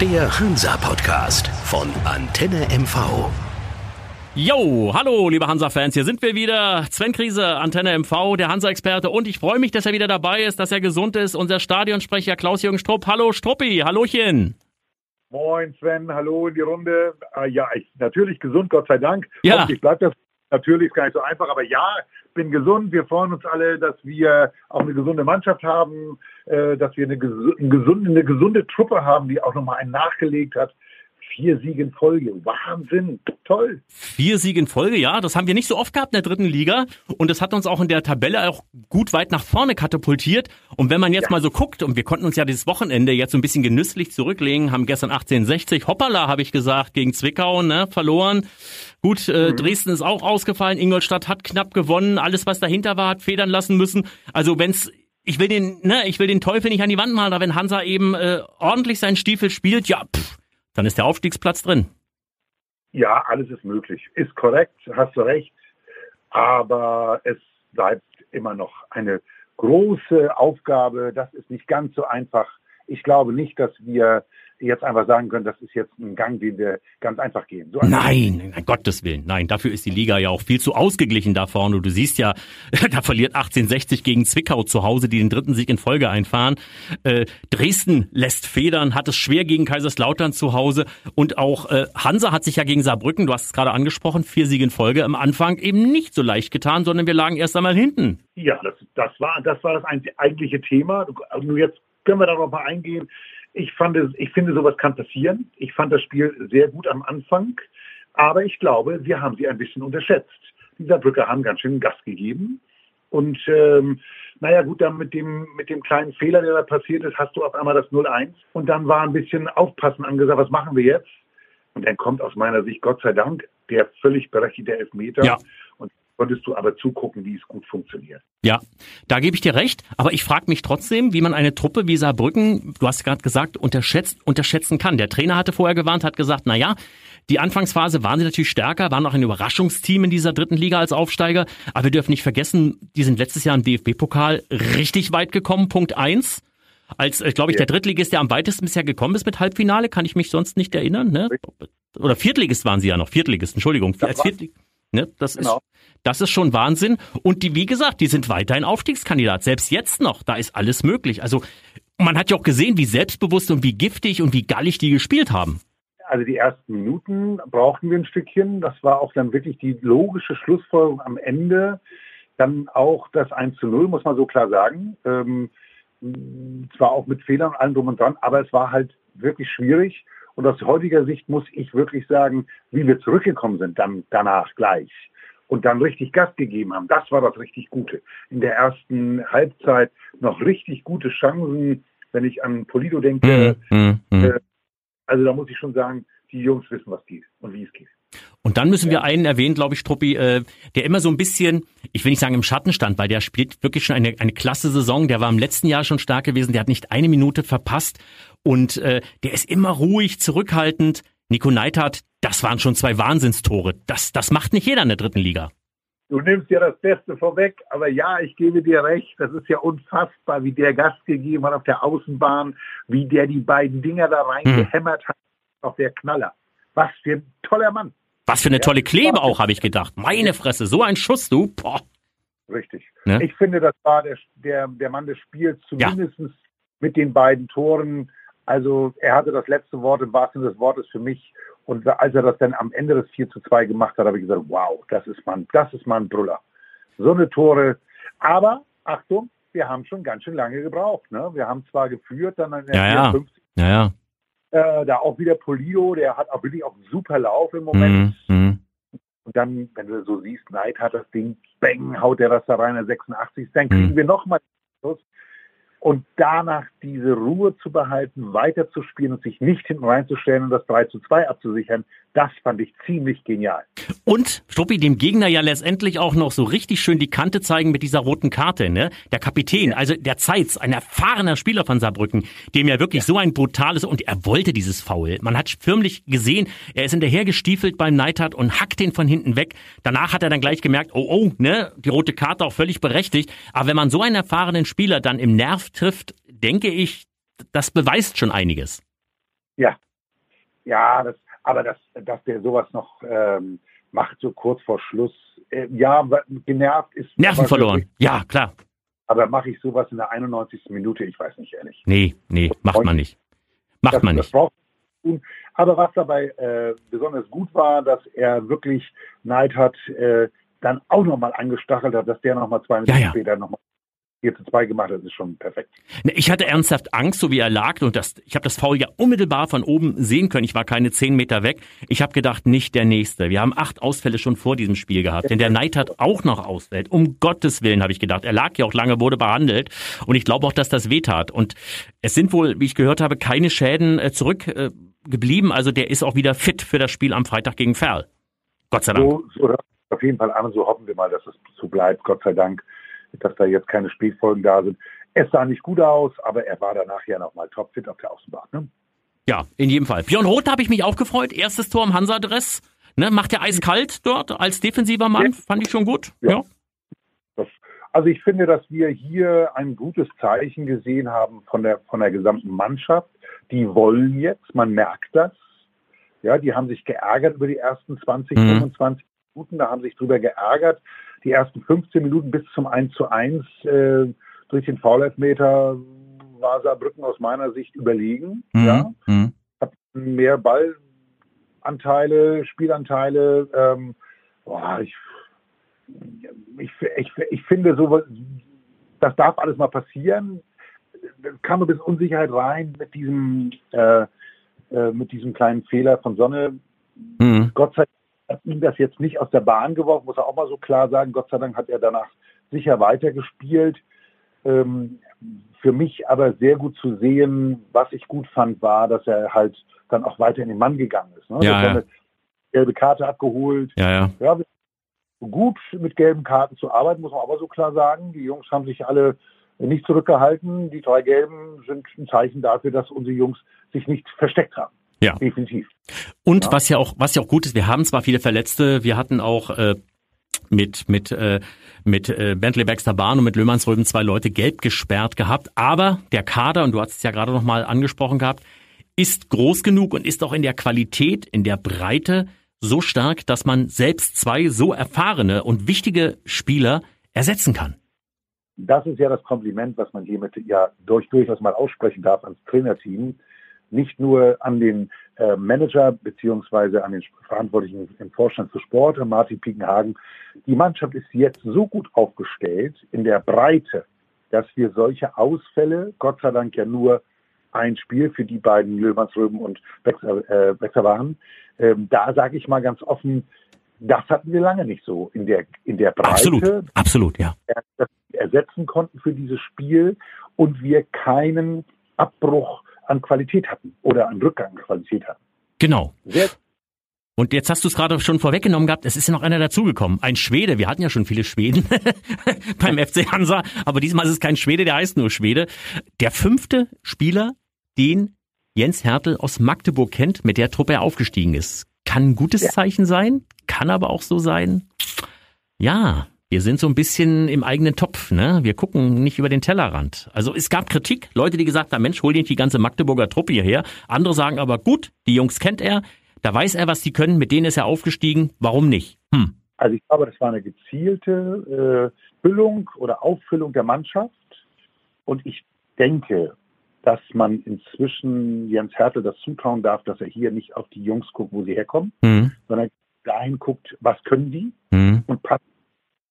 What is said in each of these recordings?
Der Hansa-Podcast von Antenne MV. Yo, hallo liebe Hansa-Fans, hier sind wir wieder. Sven Krise, Antenne MV, der Hansa-Experte und ich freue mich, dass er wieder dabei ist, dass er gesund ist. Unser Stadionsprecher Klaus-Jürgen Strupp. Hallo Struppi, Hallochen. Moin Sven, hallo in die Runde. Äh, ja, ich natürlich gesund, Gott sei Dank. Ja. Ich bleibe das natürlich ist gar nicht so einfach, aber ja, bin gesund. Wir freuen uns alle, dass wir auch eine gesunde Mannschaft haben, äh, dass wir eine gesunde, eine gesunde Truppe haben, die auch nochmal einen nachgelegt hat. Vier Siege in Folge. Wahnsinn. Toll. Vier Siege in Folge, ja. Das haben wir nicht so oft gehabt in der dritten Liga. Und das hat uns auch in der Tabelle auch gut weit nach vorne katapultiert. Und wenn man jetzt ja. mal so guckt, und wir konnten uns ja dieses Wochenende jetzt so ein bisschen genüsslich zurücklegen, haben gestern 1860, hoppala, habe ich gesagt, gegen Zwickau, ne, verloren. Gut, äh, mhm. Dresden ist auch ausgefallen, Ingolstadt hat knapp gewonnen, alles was dahinter war, hat federn lassen müssen. Also wenn's ich will den, ne, ich will den Teufel nicht an die Wand malen, aber wenn Hansa eben äh, ordentlich seinen Stiefel spielt, ja, pff, dann ist der Aufstiegsplatz drin. Ja, alles ist möglich. Ist korrekt, hast du recht. Aber es bleibt immer noch eine große Aufgabe. Das ist nicht ganz so einfach. Ich glaube nicht, dass wir jetzt einfach sagen können, das ist jetzt ein Gang, den wir ganz einfach gehen. So nein, um Gottes Willen, nein. Dafür ist die Liga ja auch viel zu ausgeglichen da vorne. Du siehst ja, da verliert 1860 gegen Zwickau zu Hause, die den dritten Sieg in Folge einfahren. Äh, Dresden lässt federn, hat es schwer gegen Kaiserslautern zu Hause und auch äh, Hansa hat sich ja gegen Saarbrücken, du hast es gerade angesprochen, vier Siege in Folge am Anfang eben nicht so leicht getan, sondern wir lagen erst einmal hinten. Ja, das, das war das war das eigentliche Thema. Nur jetzt können wir darauf mal eingehen. Ich fand ich finde, sowas kann passieren. Ich fand das Spiel sehr gut am Anfang, aber ich glaube, wir haben sie ein bisschen unterschätzt. Die Saarbrücker haben ganz schön Gas gegeben. Und ähm, naja gut, dann mit dem, mit dem kleinen Fehler, der da passiert ist, hast du auf einmal das 0-1. Und dann war ein bisschen Aufpassen angesagt, was machen wir jetzt? Und dann kommt aus meiner Sicht, Gott sei Dank, der völlig berechtigte Elfmeter. Ja konntest du aber zugucken, wie es gut funktioniert. Ja, da gebe ich dir recht. Aber ich frage mich trotzdem, wie man eine Truppe wie Saarbrücken, du hast gerade gesagt, unterschätzt, unterschätzen kann. Der Trainer hatte vorher gewarnt, hat gesagt, na ja, die Anfangsphase waren sie natürlich stärker, waren auch ein Überraschungsteam in dieser dritten Liga als Aufsteiger. Aber wir dürfen nicht vergessen, die sind letztes Jahr im DFB-Pokal richtig weit gekommen. Punkt eins. Als, äh, glaube ich, der Drittligist, der am weitesten bisher gekommen ist mit Halbfinale, kann ich mich sonst nicht erinnern. Ne? Oder Viertligist waren sie ja noch, Viertligist, Entschuldigung. Als Viertligist. Ne? Das genau. ist das ist schon Wahnsinn. Und die, wie gesagt, die sind weiterhin Aufstiegskandidat. Selbst jetzt noch, da ist alles möglich. Also man hat ja auch gesehen, wie selbstbewusst und wie giftig und wie gallig die gespielt haben. Also die ersten Minuten brauchten wir ein Stückchen. Das war auch dann wirklich die logische Schlussfolgerung am Ende. Dann auch das 1 zu 0, muss man so klar sagen. Ähm, zwar auch mit Fehlern und allem drum und dran, aber es war halt wirklich schwierig. Und aus heutiger Sicht muss ich wirklich sagen, wie wir zurückgekommen sind dann danach gleich und dann richtig Gas gegeben haben. Das war das richtig Gute. In der ersten Halbzeit noch richtig gute Chancen, wenn ich an Polido denke. Mm, mm, also da muss ich schon sagen, die Jungs wissen, was geht und wie es geht. Und dann müssen wir einen erwähnen, glaube ich, Struppi, äh, der immer so ein bisschen, ich will nicht sagen im Schatten stand, weil der spielt wirklich schon eine, eine klasse Saison. Der war im letzten Jahr schon stark gewesen, der hat nicht eine Minute verpasst und äh, der ist immer ruhig, zurückhaltend. Nico Neidhardt, das waren schon zwei Wahnsinnstore. Das, das macht nicht jeder in der dritten Liga. Du nimmst ja das Beste vorweg, aber ja, ich gebe dir recht, das ist ja unfassbar, wie der Gast gegeben hat auf der Außenbahn, wie der die beiden Dinger da reingehämmert hm. hat auf der Knaller. Was für ein toller Mann. Was für eine tolle Klebe auch, habe ich gedacht. Meine Fresse, so ein Schuss, du. Boah. Richtig. Ne? Ich finde, das war der, der, der Mann des Spiels, zumindest ja. mit den beiden Toren. Also er hatte das letzte Wort im wahrsten Sinne des Wortes für mich. Und als er das dann am Ende des 4 zu 2 gemacht hat, habe ich gesagt, wow, das ist man, das ist mal ein Brüller. So eine Tore. Aber, Achtung, wir haben schon ganz schön lange gebraucht. Ne? Wir haben zwar geführt, dann in der ja, 54, ja. ja, ja. Äh, da auch wieder Polido, der hat auch wirklich auch einen super Lauf im Moment. Mhm. mhm. Und dann, wenn du so siehst, Neid hat das Ding, bang, haut der das da rein, der 86. Dann kriegen mhm. wir nochmal Schluss und danach diese Ruhe zu behalten, weiterzuspielen und sich nicht hinten reinzustellen und das 3 zu 2 abzusichern, das fand ich ziemlich genial. Und Struppi dem Gegner ja letztendlich auch noch so richtig schön die Kante zeigen mit dieser roten Karte, ne? Der Kapitän, also der Zeitz, ein erfahrener Spieler von Saarbrücken, dem ja wirklich so ein brutales und er wollte dieses Foul. Man hat förmlich gesehen, er ist hinterher gestiefelt beim Neidhardt und hackt den von hinten weg. Danach hat er dann gleich gemerkt, oh oh, ne, die rote Karte auch völlig berechtigt. Aber wenn man so einen erfahrenen Spieler dann im Nerv trifft, denke ich, das beweist schon einiges. Ja, ja, das, aber dass, dass der sowas noch ähm, macht, so kurz vor Schluss, äh, ja, genervt ist. Nerven verloren, ja, klar. Aber mache ich sowas in der 91. Minute? Ich weiß nicht, ehrlich. Nee, nee, macht man nicht. Macht das, man nicht. Aber was dabei äh, besonders gut war, dass er wirklich Neid hat, äh, dann auch nochmal angestachelt hat, dass der nochmal zwei Minuten Ja, ja. später nochmal 4 zu 2 gemacht das ist schon perfekt. Ich hatte ernsthaft Angst, so wie er lag, und das, ich habe das Foul ja unmittelbar von oben sehen können. Ich war keine zehn Meter weg. Ich habe gedacht, nicht der nächste. Wir haben acht Ausfälle schon vor diesem Spiel gehabt, denn der Neid hat auch noch ausfällt. Um Gottes Willen habe ich gedacht. Er lag ja auch lange, wurde behandelt, und ich glaube auch, dass das wehtat. Und es sind wohl, wie ich gehört habe, keine Schäden äh, zurückgeblieben. Äh, also der ist auch wieder fit für das Spiel am Freitag gegen Ferl. Gott sei Dank. So, so auf jeden Fall an, so hoffen wir mal, dass es so bleibt, Gott sei Dank, dass da jetzt keine Spätfolgen da sind. Es sah nicht gut aus, aber er war danach ja nochmal topfit auf der Außenbahn. Ne? Ja, in jedem Fall. Björn Roth habe ich mich auch gefreut. Erstes Tor im Hansa-Dress. Ne, macht er eiskalt dort als defensiver Mann. Fand ich schon gut. Ja. ja. Das, also ich finde, dass wir hier ein gutes Zeichen gesehen haben von der, von der gesamten Mannschaft. Die wollen jetzt, man merkt das. Ja, die haben sich geärgert über die ersten 20, Mhm. 25 Minuten, da haben sich drüber geärgert. Die ersten 15 Minuten bis zum 1 zu 1 äh, durch den Foulelfmeter war Saarbrücken aus meiner Sicht überlegen. Mhm. Ja, Mhm. hat mehr Ballanteile, Spielanteile. Ähm, boah, ich, ich, ich, ich finde so, das darf alles mal passieren. Da kam ein bisschen Unsicherheit rein mit diesem, äh, äh, mit diesem kleinen Fehler von Sonne. Mhm. Gott sei Dank hat ihn das jetzt nicht aus der Bahn geworfen, muss er auch mal so klar sagen. Gott sei Dank hat er danach sicher weitergespielt. Ähm, für mich aber sehr gut zu sehen, was ich gut fand, war, dass er halt dann auch weiter in den Mann gegangen ist. Ne? Ja, er ja. eine gelbe Karte abgeholt. Ja, ja. Ja, gut mit gelben Karten zu arbeiten, muss man aber so klar sagen. Die Jungs haben sich alle nicht zurückgehalten. Die drei gelben sind ein Zeichen dafür, dass unsere Jungs sich nicht versteckt haben. Ja. Definitiv. Und Ja. was ja auch, was ja auch gut ist, wir haben zwar viele Verletzte, wir hatten auch äh, mit mit äh, mit äh, Bentley Baxter Bahn und mit Löhmannsröben zwei Leute gelb gesperrt gehabt, aber der Kader und du hast es ja gerade noch mal angesprochen gehabt, ist groß genug und ist auch in der Qualität, in der Breite so stark, dass man selbst zwei so erfahrene und wichtige Spieler ersetzen kann. Das ist ja das Kompliment, was man hiermit ja durch, durchaus mal aussprechen darf ans Trainerteam. Nicht nur an den äh, Manager beziehungsweise an den Verantwortlichen im Vorstand für Sport, Martin Piekenhagen. Die Mannschaft ist jetzt so gut aufgestellt in der Breite, dass wir solche Ausfälle, Gott sei Dank ja nur ein Spiel für die beiden Löwansröben und Wechsel, äh, Wechsel waren, ähm, da sage ich mal ganz offen, das hatten wir lange nicht so in der, in der Breite Absolut, absolut, ja. das ersetzen konnten für dieses Spiel und wir keinen Abbruch an Qualität hatten oder an Rückgang an Qualität hatten. Genau. Sehr, Und jetzt hast du es gerade schon vorweggenommen gehabt, es ist ja noch einer dazugekommen. Ein Schwede, wir hatten ja schon viele Schweden beim FC Hansa, aber diesmal ist es kein Schwede, der heißt nur Schwede. Der fünfte Spieler, den Jens Hertel aus Magdeburg kennt, mit der Truppe er aufgestiegen ist. Kann ein gutes Ja. Zeichen sein, kann aber auch so sein, ja, wir sind so ein bisschen im eigenen Topf, ne? Wir gucken nicht über den Tellerrand. Also es gab Kritik, Leute, die gesagt haben, Mensch, hol dir nicht die ganze Magdeburger Truppe hierher. Andere sagen aber, gut, die Jungs kennt er, da weiß er, was die können, mit denen ist er aufgestiegen, warum nicht? Hm. also ich glaube, das war eine gezielte äh, Füllung oder Auffüllung der Mannschaft und ich denke, dass man inzwischen Jens Hertel das zutrauen darf, dass er hier nicht auf die Jungs guckt, wo sie herkommen, Hm. sondern dahin guckt, was können die Hm. und passen,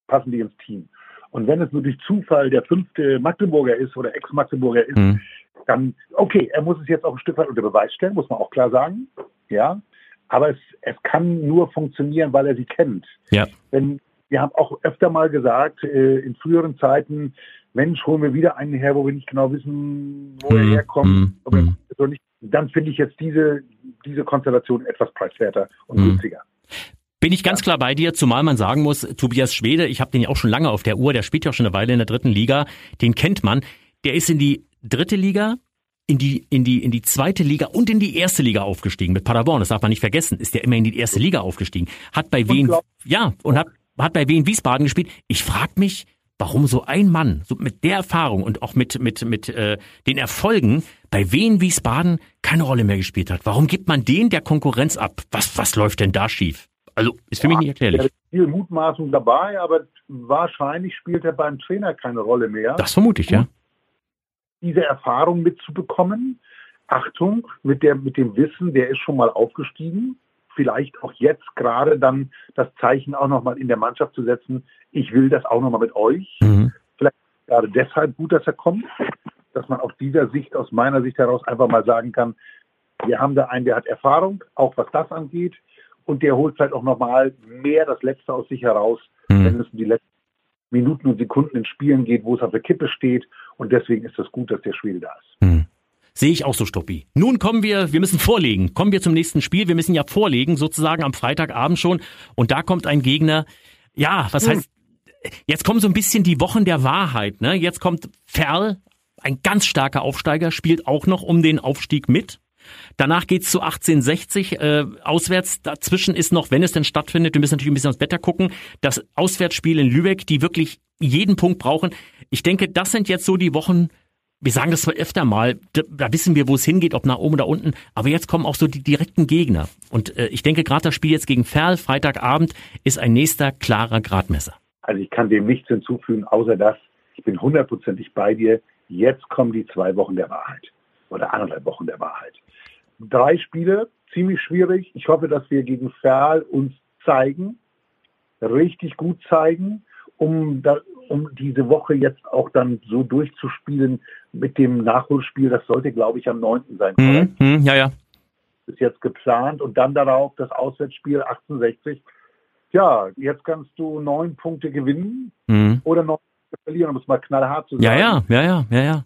passen die ins Team. Und wenn es nur durch Zufall der fünfte Magdeburger ist oder Ex-Magdeburger ist, Hm. dann, okay, er muss es jetzt auch ein Stück weit unter Beweis stellen, muss man auch klar sagen. Ja. Aber es, es kann nur funktionieren, weil er sie kennt. Ja. Wenn, wir haben auch öfter mal gesagt, äh, in früheren Zeiten, Mensch, holen wir wieder einen her, wo wir nicht genau wissen, wo Hm, er herkommt. hm, ob er hm. ist oder nicht. Dann finde ich jetzt diese, diese Konstellation etwas preiswerter und Hm. günstiger. Bin ich ganz klar bei dir, zumal man sagen muss, Tobias Schwede, ich habe den ja auch schon lange auf der Uhr, der spielt ja auch schon eine Weile in der dritten Liga, den kennt man. Der ist in die dritte Liga, in die, in die, in die zweite Liga und in die erste Liga aufgestiegen. Mit Paderborn, das darf man nicht vergessen, ist der immer in die erste Liga aufgestiegen. Hat bei Wien, ja, und hat, hat bei Wien Wiesbaden gespielt. Ich frag mich, warum so ein Mann so mit der Erfahrung und auch mit mit mit äh, den Erfolgen bei Wien Wiesbaden keine Rolle mehr gespielt hat. Warum gibt man den der Konkurrenz ab? Was was läuft denn da schief? Also ist für ja, mich nicht erklärlich. ist viel Mutmaßung dabei, aber wahrscheinlich spielt er beim Trainer keine Rolle mehr. Das vermute ich, ja. Diese Erfahrung mitzubekommen, Achtung, mit, der, mit dem Wissen, der ist schon mal aufgestiegen, vielleicht auch jetzt gerade dann das Zeichen auch nochmal in der Mannschaft zu setzen, ich will das auch nochmal mit euch. Mhm. Vielleicht gerade deshalb gut, dass er kommt, dass man aus dieser Sicht, aus meiner Sicht heraus einfach mal sagen kann, wir haben da einen, der hat Erfahrung, auch was das angeht, und der holt vielleicht auch nochmal mehr das Letzte aus sich heraus, mhm. wenn es um die letzten Minuten und Sekunden in Spielen geht, wo es auf der Kippe steht. Und deswegen ist es gut, dass der Schwede da ist. Mhm. Sehe ich auch so, Stoppi. Nun kommen wir, wir müssen vorlegen. Kommen wir zum nächsten Spiel. Wir müssen ja vorlegen, sozusagen am Freitagabend schon. Und da kommt ein Gegner. Ja, was hm. heißt, jetzt kommen so ein bisschen die Wochen der Wahrheit, ne? Jetzt kommt Ferl, ein ganz starker Aufsteiger, spielt auch noch um den Aufstieg mit. Danach geht's zu 1860 äh, auswärts. Dazwischen ist noch, wenn es denn stattfindet, wir müssen natürlich ein bisschen aufs Wetter gucken, das Auswärtsspiel in Lübeck, die wirklich jeden Punkt brauchen. Ich denke, das sind jetzt so die Wochen, wir sagen das zwar öfter mal, da wissen wir, wo es hingeht, ob nach oben oder unten, aber jetzt kommen auch so die direkten Gegner. Und äh, ich denke, gerade das Spiel jetzt gegen Ferl, Freitagabend, ist ein nächster klarer Gradmesser. Also ich kann dem nichts hinzufügen, außer dass ich bin hundertprozentig bei dir. Jetzt kommen die zwei Wochen der Wahrheit oder anderthalb Wochen der Wahrheit. Drei Spiele, ziemlich schwierig. Ich hoffe, dass wir gegen Ferl uns zeigen, richtig gut zeigen, um, da, um diese Woche jetzt auch dann so durchzuspielen mit dem Nachholspiel. Das sollte, glaube ich, am 9. sein. Mhm, mhm, ja, ja. Ist jetzt geplant und dann darauf das Auswärtsspiel 1860. Ja, jetzt kannst du neun Punkte gewinnen mhm. oder neun verlieren, um es mal knallhart zu sagen. Ja, ja, ja, ja, ja, ja.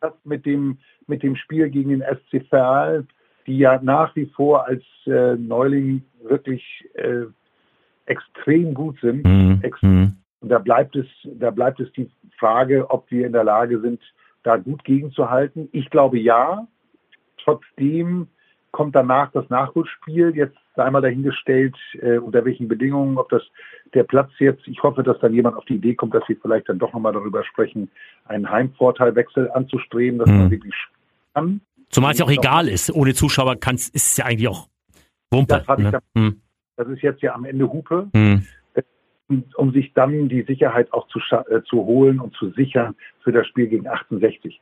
Das mit dem, mit dem Spiel gegen den SC Verl, die ja nach wie vor als äh, Neuling wirklich äh, extrem gut sind. Mhm. Extrem und da bleibt es, da bleibt es die Frage, ob wir in der Lage sind, da gut gegenzuhalten. Ich glaube ja. Trotzdem kommt danach das Nachholspiel. Jetzt einmal dahingestellt, äh, unter welchen Bedingungen, ob das der Platz jetzt, ich hoffe, dass dann jemand auf die Idee kommt, dass wir vielleicht dann doch nochmal darüber sprechen, einen Heimvorteilwechsel anzustreben, dass mhm. man wirklich kann. Zumal es ja auch egal ist, ohne Zuschauer kann ist es ja eigentlich auch Wumpe. Das, ne? mhm. das ist jetzt ja am Ende Hupe. Mhm um sich dann die Sicherheit auch zu, äh, zu holen und zu sichern für das Spiel gegen 68.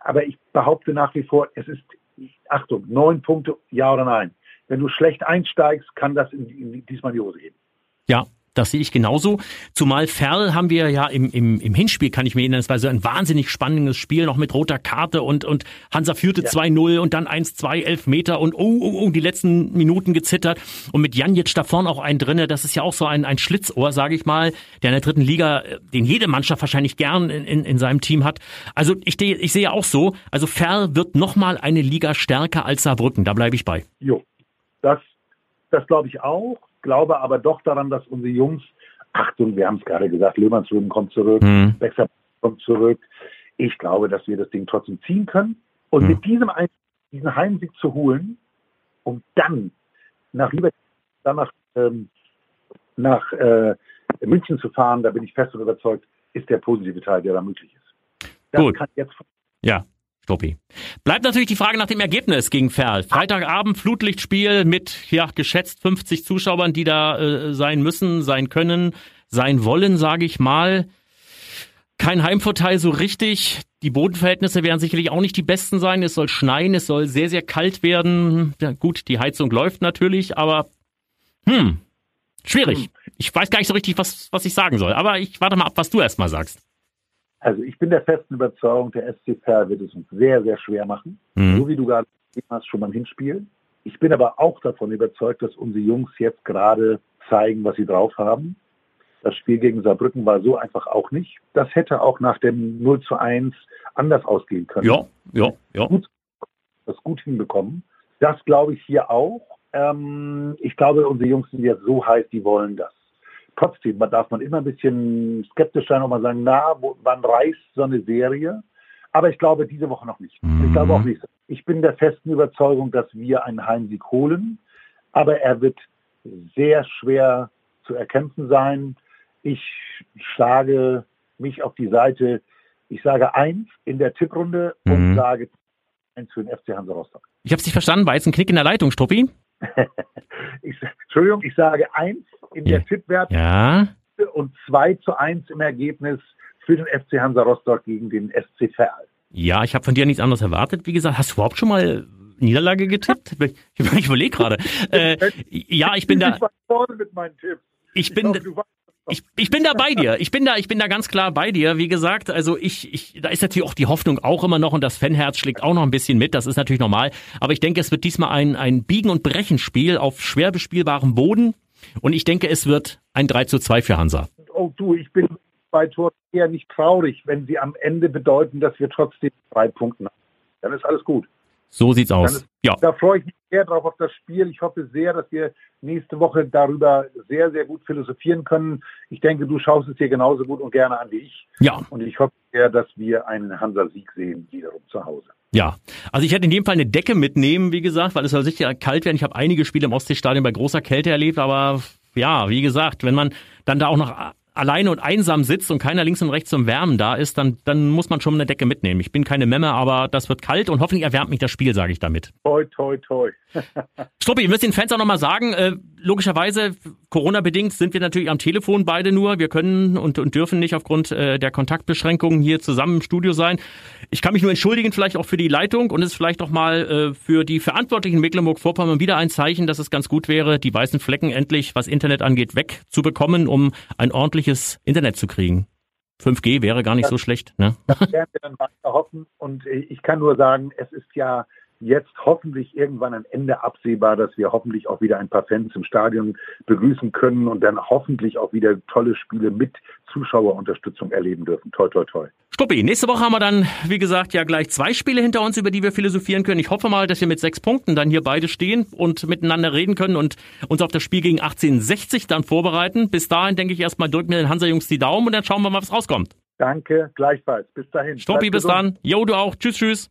Aber ich behaupte nach wie vor, es ist, Achtung, neun Punkte, ja oder nein. Wenn du schlecht einsteigst, kann das in, in, diesmal die Hose gehen. Ja, das sehe ich genauso. Zumal Ferl haben wir ja im, im, im Hinspiel, kann ich mir erinnern, es war so ein wahnsinnig spannendes Spiel, noch mit roter Karte und, und Hansa führte ja. 2-0 und dann 1-2, 11 Meter und oh, oh, oh, die letzten Minuten gezittert. Und mit Janjic da vorne auch einen drinne, das ist ja auch so ein, ein Schlitzohr, sage ich mal, der in der dritten Liga, äh, den jede Mannschaft wahrscheinlich gern in, in, in seinem Team hat. Also ich, ich sehe auch so, also Ferl wird nochmal eine Liga stärker als Saarbrücken, da bleibe ich bei. Jo, das, das glaube ich auch glaube aber doch daran, dass unsere Jungs, Achtung, wir haben es gerade gesagt, Löhmannsrüben kommt zurück, mhm. Wechsel kommt zurück. Ich glaube, dass wir das Ding trotzdem ziehen können. Und mhm. mit diesem diesen Heimsieg zu holen, um dann nach Lieber, dann nach, ähm, nach äh, München zu fahren, da bin ich fest und überzeugt, ist der positive Teil, der da möglich ist. Das Gut. ja, Stoppi. Bleibt natürlich die Frage nach dem Ergebnis gegen Ferl. Freitagabend Flutlichtspiel mit ja geschätzt 50 Zuschauern, die da äh, sein müssen, sein können, sein wollen, sage ich mal. Kein Heimvorteil so richtig. Die Bodenverhältnisse werden sicherlich auch nicht die besten sein. Es soll schneien, es soll sehr, sehr kalt werden. Ja, gut, die Heizung läuft natürlich, aber hm, schwierig. Hm. Ich weiß gar nicht so richtig, was, was ich sagen soll. Aber ich warte mal ab, was du erstmal sagst. Also ich bin der festen Überzeugung, der SC Verl wird es uns sehr, sehr schwer machen. Mhm. So wie du gerade hast, schon beim Hinspiel. Ich bin aber auch davon überzeugt, dass unsere Jungs jetzt gerade zeigen, was sie drauf haben. Das Spiel gegen Saarbrücken war so einfach auch nicht. Das hätte auch nach dem 0 zu 1 anders ausgehen können. Ja, ja, ja. Gut, das gut hinbekommen. Das glaube ich hier auch. Ähm, ich glaube, unsere Jungs sind jetzt so heiß, die wollen das trotzdem, man darf man immer ein bisschen skeptisch sein und mal sagen, na, wo, wann reißt so eine Serie? Aber ich glaube diese Woche noch nicht. Mhm. Ich glaube auch nicht. Ich bin der festen Überzeugung, dass wir einen Heimsieg holen, aber er wird sehr schwer zu erkämpfen sein. Ich schlage mich auf die Seite, ich sage eins in der Tipprunde Mhm. und sage eins für den FC Hansa Rostock. Ich habe nicht verstanden, war jetzt ein Knick in der Leitung, Struppi? Ich, Entschuldigung, ich sage eins in der Ja. Tippwerte Ja. und zwei zu eins im Ergebnis für den FC Hansa Rostock gegen den SC Verl. Ja, ich habe von dir nichts anderes erwartet. Wie gesagt, hast du überhaupt schon mal Niederlage getippt? Ich, ich überlege gerade. Äh, ja, ich bin da. Ich mit meinen Tipps. Ich bin. Ich, ich bin da bei dir. Ich bin da, ich bin da ganz klar bei dir. Wie gesagt, also ich, ich, da ist natürlich auch die Hoffnung auch immer noch und das Fanherz schlägt auch noch ein bisschen mit. Das ist natürlich normal. Aber ich denke, es wird diesmal ein, ein Biegen- und Brechenspiel auf schwer bespielbarem Boden. Und ich denke, es wird ein 3 zu 2 für Hansa. Oh du, ich bin bei Toren eher nicht traurig, wenn sie am Ende bedeuten, dass wir trotzdem drei Punkte haben. Dann ist alles gut. So sieht's Dann aus. ist, Ja. Da freue ich mich sehr drauf auf das Spiel. Ich hoffe sehr, dass wir nächste Woche darüber sehr, sehr gut philosophieren können. Ich denke, du schaust es dir genauso gut und gerne an wie ich. Ja. Und ich hoffe sehr, dass wir einen Hansa-Sieg sehen, wiederum zu Hause. Ja, also ich hätte in dem Fall eine Decke mitnehmen, wie gesagt, weil es soll sicher kalt werden. Ich habe einige Spiele im Ostseestadion bei großer Kälte erlebt, aber ja, wie gesagt, wenn man dann da auch noch alleine und einsam sitzt und keiner links und rechts zum Wärmen da ist, dann, dann muss man schon eine Decke mitnehmen. Ich bin keine Memme, aber das wird kalt und hoffentlich erwärmt mich das Spiel, sage ich damit. Toi, toi, toi. Struppi, wir müssen den Fans auch nochmal sagen, äh, logischerweise, Corona-bedingt sind wir natürlich am Telefon beide nur. Wir können und, und dürfen nicht aufgrund äh, der Kontaktbeschränkungen hier zusammen im Studio sein. Ich kann mich nur entschuldigen, vielleicht auch für die Leitung und es ist vielleicht auch mal äh, für die Verantwortlichen in Mecklenburg-Vorpommern wieder ein Zeichen, dass es ganz gut wäre, die weißen Flecken endlich, was Internet angeht, wegzubekommen, um ein ordentliches Internet zu kriegen. 5G wäre gar nicht so schlecht, ne? werden wir dann weiter hoffen. Und ich kann nur sagen, es ist ja jetzt hoffentlich irgendwann ein Ende absehbar, dass wir hoffentlich auch wieder ein paar Fans im Stadion begrüßen können und dann hoffentlich auch wieder tolle Spiele mit Zuschauerunterstützung erleben dürfen. Toi, toi, toi. Stuppi, nächste Woche haben wir dann, wie gesagt, ja gleich zwei Spiele hinter uns, über die wir philosophieren können. Ich hoffe mal, dass wir mit sechs Punkten dann hier beide stehen und miteinander reden können und uns auf das Spiel gegen 1860 dann vorbereiten. Bis dahin denke ich erstmal, drücken wir den Hansa-Jungs die Daumen und dann schauen wir mal, was rauskommt. Danke, gleichfalls. Bis dahin. Bleibt bis dann. Jo, du auch. Tschüss, tschüss.